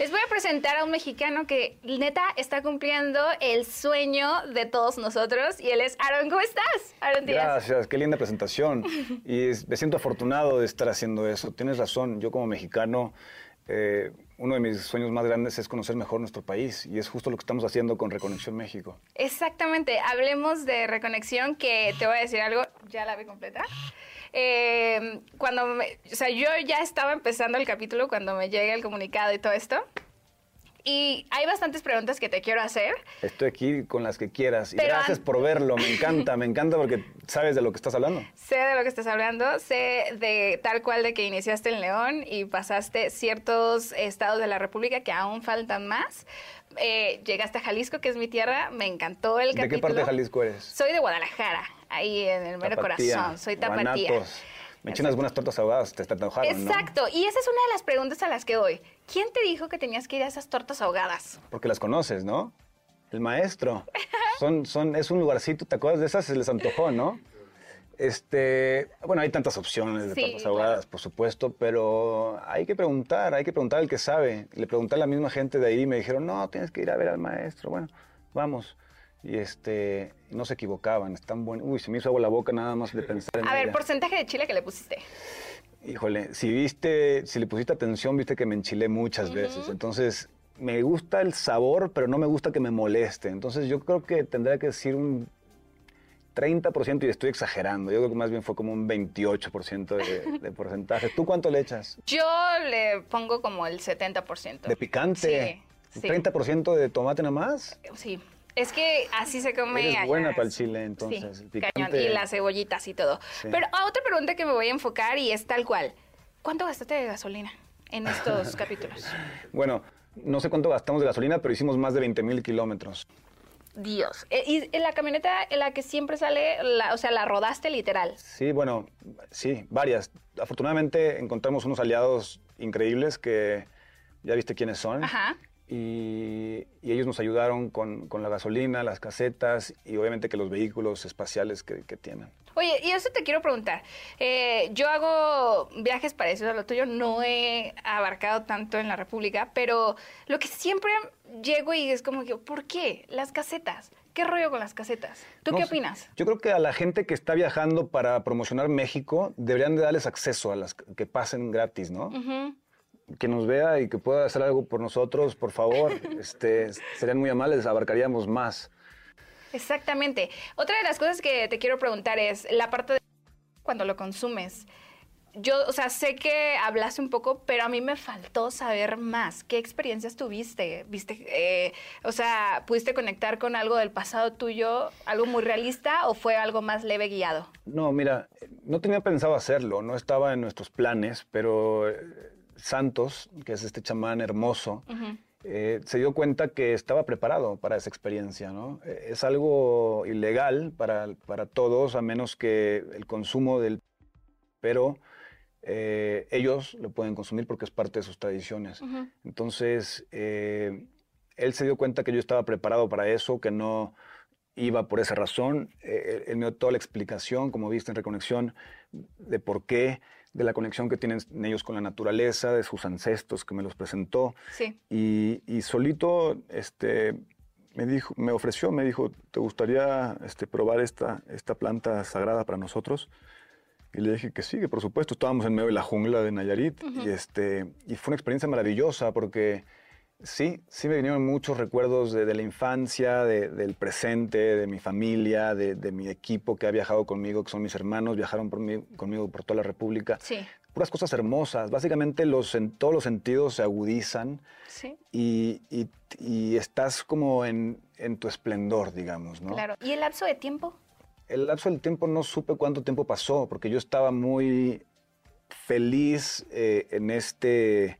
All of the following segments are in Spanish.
Les voy a presentar a un mexicano que neta está cumpliendo el sueño de todos nosotros y él es Aaron. ¿Cómo estás? Aaron Díaz. Gracias, qué linda presentación. Y me siento afortunado de estar haciendo eso. Tienes razón, yo como mexicano, eh, uno de mis sueños más grandes es conocer mejor nuestro país y es justo lo que estamos haciendo con Reconexión México. Exactamente, hablemos de Reconexión, que te voy a decir algo, ya la vi completa. Eh, cuando, o sea, yo ya estaba empezando el capítulo cuando me llega el comunicado y todo esto. Y hay bastantes preguntas que te quiero hacer. Estoy aquí con las que quieras. Y gracias por verlo. Me encanta, me encanta porque sabes de lo que estás hablando. Sé de lo que estás hablando. Sé de tal cual de que iniciaste en León y pasaste ciertos estados de la República que aún faltan más. Eh, llegaste a Jalisco, que es mi tierra. Me encantó el capítulo. ¿De qué parte de Jalisco eres? Soy de Guadalajara, ahí en el mero corazón. Soy tapatía. Me eché unas buenas tortas ahogadas, te antojaron, Exacto, y esa es una de las preguntas a las que voy. ¿Quién te dijo que tenías que ir a esas tortas ahogadas? Porque las conoces, ¿no? El maestro. son, son, es un lugarcito, ¿te acuerdas de esas? Se les antojó, ¿no? Este, bueno, hay tantas opciones de tortas ahogadas, por supuesto, pero hay que preguntar, hay que preguntar al que sabe. Le pregunté a la misma gente de ahí y me dijeron, no, tienes que ir a ver al maestro. Bueno, vamos y este no se equivocaban, están buenos. Uy, se me hizo agua la boca nada más de pensar en A ver, porcentaje de chile que le pusiste. Híjole, si viste, si le pusiste atención, viste que me enchilé muchas veces. Entonces, me gusta el sabor, pero no me gusta que me moleste. Entonces, yo creo que tendría que decir un 30% y estoy exagerando. Yo creo que más bien fue como un 28% de, de porcentaje. ¿Tú cuánto le echas? Yo le pongo como el 70%. ¿De picante? Sí. ¿30% de tomate nada más? Sí. Es que así se come. Es buena para el chile, entonces. Sí, cañón. Y las cebollitas y todo. Pero a otra pregunta que me voy a enfocar y es tal cual. ¿Cuánto gastaste de gasolina en estos capítulos? Bueno, no sé cuánto gastamos de gasolina, pero hicimos más de 20 mil kilómetros. Dios. Eh, ¿Y en la camioneta en la que siempre sale, o sea, la rodaste literal? Sí, bueno, sí, varias. Afortunadamente encontramos unos aliados increíbles que ya viste quiénes son. Ajá y, ellos nos ayudaron con, la gasolina, las casetas y obviamente que los vehículos espaciales que, tienen. Oye, y eso te quiero preguntar. Eh, yo hago viajes parecidos a lo tuyo, no he abarcado tanto en la República, pero lo que siempre llego y es como que, ¿por qué? Las casetas. ¿Qué rollo con las casetas? ¿Tú qué opinas? Yo creo que a la gente que está viajando para promocionar México deberían de darles acceso a las que pasen gratis, ¿no? Que nos vea y que pueda hacer algo por nosotros, por favor, este, serían muy amables, abarcaríamos más. Exactamente. Otra de las cosas que te quiero preguntar es la parte de cuando lo consumes. Yo, o sea, sé que hablaste un poco, pero a mí me faltó saber más. ¿Qué experiencias tuviste? ¿Viste, eh, o sea, pudiste conectar con algo del pasado tuyo, algo muy realista o fue algo más leve guiado? No, mira, no tenía pensado hacerlo, no estaba en nuestros planes, pero eh, Santos, que es este chamán hermoso, eh, se dio cuenta que estaba preparado para esa experiencia. ¿no? Eh, es algo ilegal para, para, todos, a menos que el consumo del... Pero eh, ellos lo pueden consumir porque es parte de sus tradiciones. Entonces, él se dio cuenta que yo estaba preparado para eso, que no iba por esa razón. él me dio toda la explicación, como viste en Reconexión, de por qué de la conexión que tienen ellos con la naturaleza, de sus ancestros que me los presentó. Sí. Y, solito este, me, dijo, me ofreció, me dijo, ¿te gustaría este, probar esta, esta planta sagrada para nosotros? Y le dije que sí, que por supuesto. Estábamos en medio de la jungla de Nayarit y, este, y fue una experiencia maravillosa porque Sí, sí me vinieron muchos recuerdos de, la infancia, del presente, de mi familia, de, mi equipo que ha viajado conmigo, que son mis hermanos, viajaron por conmigo por toda la República. Sí. Puras cosas hermosas. Básicamente los, en, todos los sentidos se agudizan sí. y, estás como en, tu esplendor, digamos, ¿no? Claro. ¿Y el lapso de tiempo? El lapso del tiempo no supe cuánto tiempo pasó, porque yo estaba muy feliz eh, en este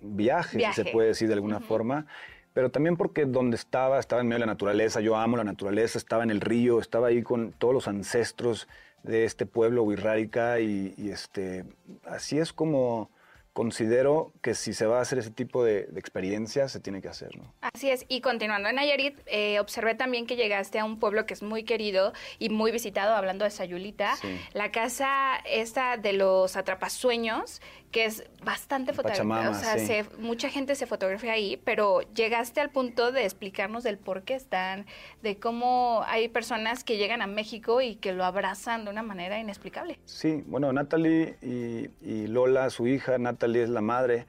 viaje, se puede decir de alguna forma, pero también porque donde estaba, estaba en medio de la naturaleza, yo amo la naturaleza, estaba en el río, estaba ahí con todos los ancestros de este pueblo Huirrárica y, y este, así es como considero que si se va a hacer ese tipo de, de experiencia, se tiene que hacer. ¿no? Así es, y continuando en Nayarit, eh, observé también que llegaste a un pueblo que es muy querido y muy visitado, hablando de Sayulita, Sí. la casa esta de los atrapasueños, que es bastante fotográfica, o sea, sí. se- mucha gente se fotografía ahí, pero llegaste al punto de explicarnos del por qué están, de cómo hay personas que llegan a México y que lo abrazan de una manera inexplicable. Sí, bueno, Natalie y, y Lola, su hija, Natalie es la madre,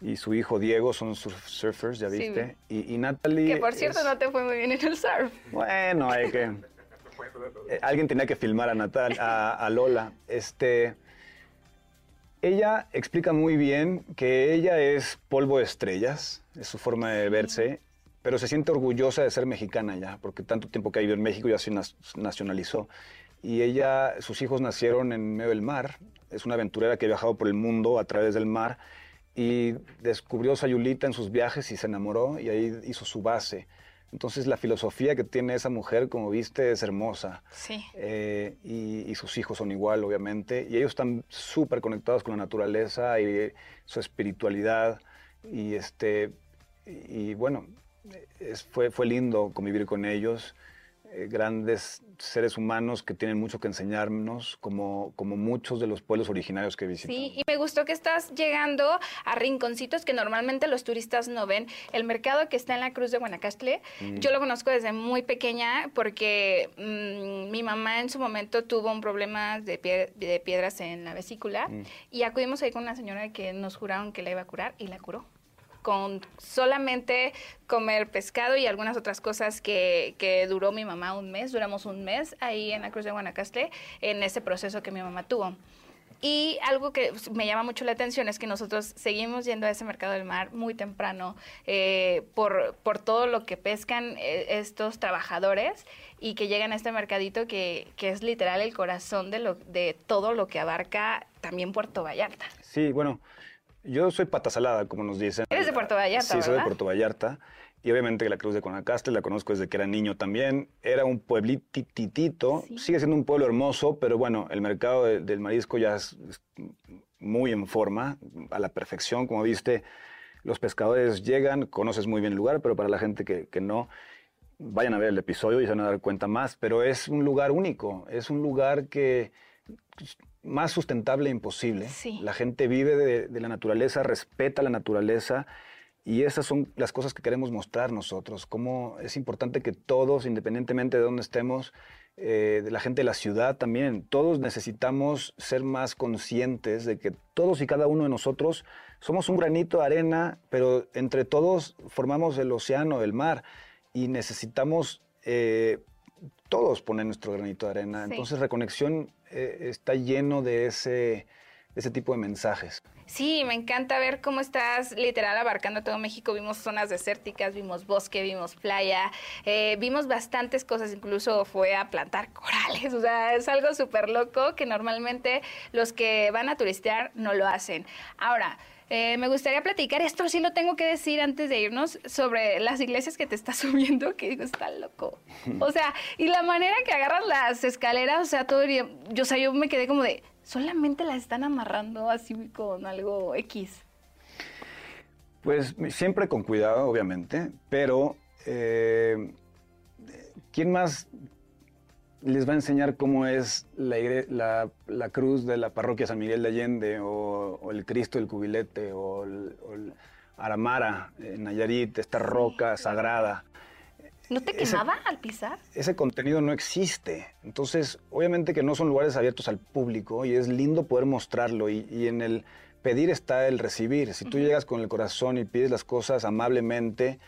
y su hijo Diego son surf- surfers, ya Sí, viste. y, y Natalie... Que por cierto es- no te fue muy bien en el surf. Bueno, hay que... eh, alguien tenía que filmar a, Natal, a, a Lola. Este, ella explica muy bien que ella es polvo de estrellas, es su forma de verse, pero se siente orgullosa de ser mexicana ya, porque tanto tiempo que ha vivido en México ya se nacionalizó. Y ella, sus hijos nacieron en medio del mar, es una aventurera que ha viajado por el mundo a través del mar y descubrió Sayulita en sus viajes y se enamoró y ahí hizo su base. Entonces la filosofía que tiene esa mujer, como viste, es hermosa. Sí. Eh, y, y sus hijos son igual, obviamente. Y ellos están súper conectados con la naturaleza y su espiritualidad. Y, este, y, bueno, es- fue, fue lindo convivir con ellos. Eh, grandes seres humanos que tienen mucho que enseñarnos, como, como muchos de los pueblos originarios que visitamos. Sí, y me gustó que estás llegando a rinconcitos que normalmente los turistas no ven. El mercado que está en la Cruz de Guanacaste, Mm. yo lo conozco desde muy pequeña porque mm, mi mamá en su momento tuvo un problema de, pie- de piedras en la vesícula Mm. y acudimos ahí con una señora que nos juraron que la iba a curar y la curó con solamente comer pescado y algunas otras cosas que, que duró mi mamá un mes, duramos un mes ahí en la Cruz de Guanacaste en ese proceso que mi mamá tuvo. Y algo que me llama mucho la atención es que nosotros seguimos yendo a ese mercado del mar muy temprano eh, por, por todo lo que pescan eh, estos trabajadores y que llegan a este mercadito que, que es literal el corazón de, lo, de todo lo que abarca también Puerto Vallarta. Sí, bueno, yo soy pata salada, como nos dicen. Eres de Puerto Vallarta, Sí, soy de. Puerto Vallarta. Y obviamente la Cruz de Guanacaste la conozco desde que era niño también. Era un pueblititito, Sí. sigue siendo un pueblo hermoso, pero bueno, el mercado de- del marisco ya es, es muy en forma, a la perfección, como viste. Los pescadores llegan, conoces muy bien el lugar, pero para la gente que, que no, vayan a ver el episodio y se van a dar cuenta más. Pero es un lugar único, es un lugar que más sustentable imposible. Sí. La gente vive de, de la naturaleza, respeta la naturaleza y esas son las cosas que queremos mostrar nosotros. Cómo es importante que todos, independientemente de dónde estemos, eh, de la gente de la ciudad también, todos necesitamos ser más conscientes de que todos y cada uno de nosotros somos un granito de arena, pero entre todos formamos el océano, el mar y necesitamos eh, todos poner nuestro granito de arena. Sí. Entonces Reconexión eh, está lleno de ese, ese tipo de mensajes. Sí, me encanta ver cómo estás literal abarcando todo México. Vimos zonas desérticas, vimos bosque, vimos playa, eh, vimos bastantes cosas, incluso fue a plantar corales. O sea, es algo súper loco que normalmente los que van a turistear no lo hacen. Ahora, eh, me gustaría platicar, esto sí lo tengo que decir antes de irnos, sobre las iglesias que te estás subiendo, que digo, está loco. O sea, y la manera que agarras las escaleras, o sea, todo, yo, o sea, yo me quedé como de, solamente las están amarrando así con algo X. Pues siempre con cuidado, obviamente, pero eh, ¿quién más les va a enseñar cómo es la, la- la cruz de la parroquia San Miguel de Allende o, o el Cristo del Cubilete o el, o el Aramara en Nayarit, esta roca sagrada? ¿No te Ese- quemaba al pisar? ese contenido no existe. Entonces, obviamente que no son lugares abiertos al público y es lindo poder mostrarlo y, y en el pedir está el recibir. Si tú llegas con el corazón y pides las cosas amablemente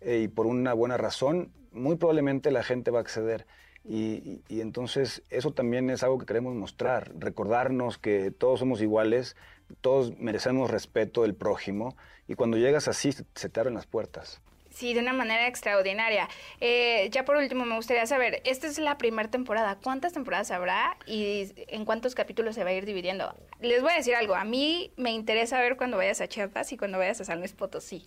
eh, y por una buena razón, muy probablemente la gente va a acceder. Y, entonces eso también es algo que queremos mostrar, recordarnos que todos somos iguales, todos merecemos respeto del prójimo y cuando llegas así se- se te abren las puertas. Sí, de una manera extraordinaria. Eh, ya por último, me gustaría saber, esta es la primera temporada, ¿cuántas temporadas habrá y en cuántos capítulos se va a ir dividiendo? Les voy a decir algo, a mí me interesa ver cuando vayas a Chiapas y cuando vayas a San Luis Potosí.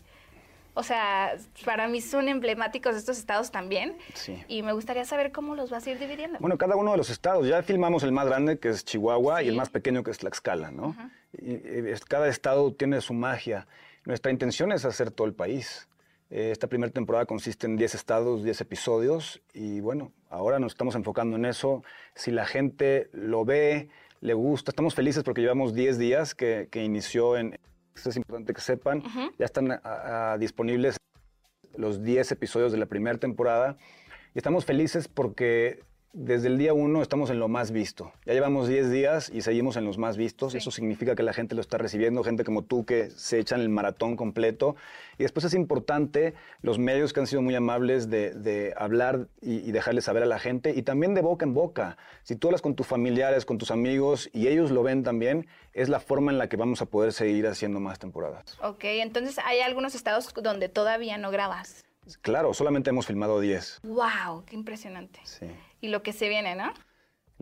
O sea, para mí son emblemáticos estos estados también. Sí. Y me gustaría saber cómo los vas a ir dividiendo. Bueno, cada uno de los estados. Ya filmamos el más grande, que es Chihuahua, y el más pequeño, que es Tlaxcala, ¿no? Y, y es- cada estado tiene su magia. Nuestra intención es hacer todo el país. Eh, Esta primera temporada consiste en 10 estados, 10 episodios, y bueno, ahora nos estamos enfocando en eso. Si la gente lo ve, le gusta, estamos felices porque llevamos 10 días que, que inició en... Esto es importante que sepan, ya están disponibles los 10 episodios de la primera temporada. Y estamos felices porque desde el día uno estamos en lo más visto. Ya llevamos 10 días y seguimos en los más vistos. Sí. Eso significa que la gente lo está recibiendo, gente como tú que se echan el maratón completo. Y después es importante los medios que han sido muy amables de, de hablar y, y dejarles saber a la gente y también de boca en boca. Si tú hablas con tus familiares, con tus amigos y ellos lo ven también, es la forma en la que vamos a poder seguir haciendo más temporadas. Ok, entonces hay algunos estados donde todavía no grabas. Claro, solamente hemos filmado 10. ¡Wow! ¡Qué impresionante! Sí, Y lo que se viene, ¿no?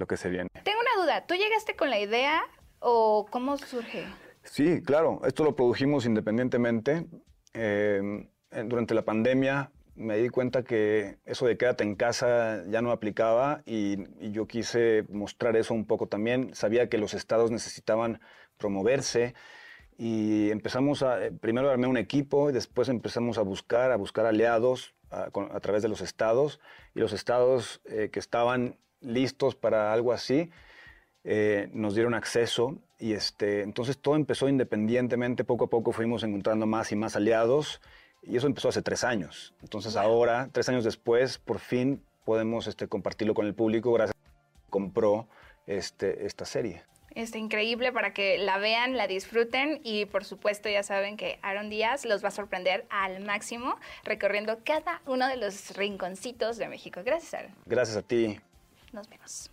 lo que se viene. Tengo una duda. ¿Tú llegaste con la idea o cómo surge? Sí, claro, esto lo produjimos independientemente. Eh, eh, durante la pandemia me di cuenta que eso de quédate en casa ya no aplicaba y, y yo quise mostrar eso un poco también. Sabía que los estados necesitaban promoverse y empezamos a, eh, primero armé un equipo y después empezamos a buscar, a buscar aliados a, a través de los estados y los estados eh, que estaban listos para algo así eh, nos dieron acceso y este, entonces todo empezó independientemente, poco a poco fuimos encontrando más y más aliados y eso empezó hace tres años. Entonces ahora, tres años después, por fin podemos este, compartirlo con el público gracias a que compró este, esta serie. Está increíble para que la vean, la disfruten y por supuesto ya saben que Aaron Díaz los va a sorprender al máximo recorriendo cada uno de los rinconcitos de México. Gracias, Aaron. Gracias a ti. Nos vemos.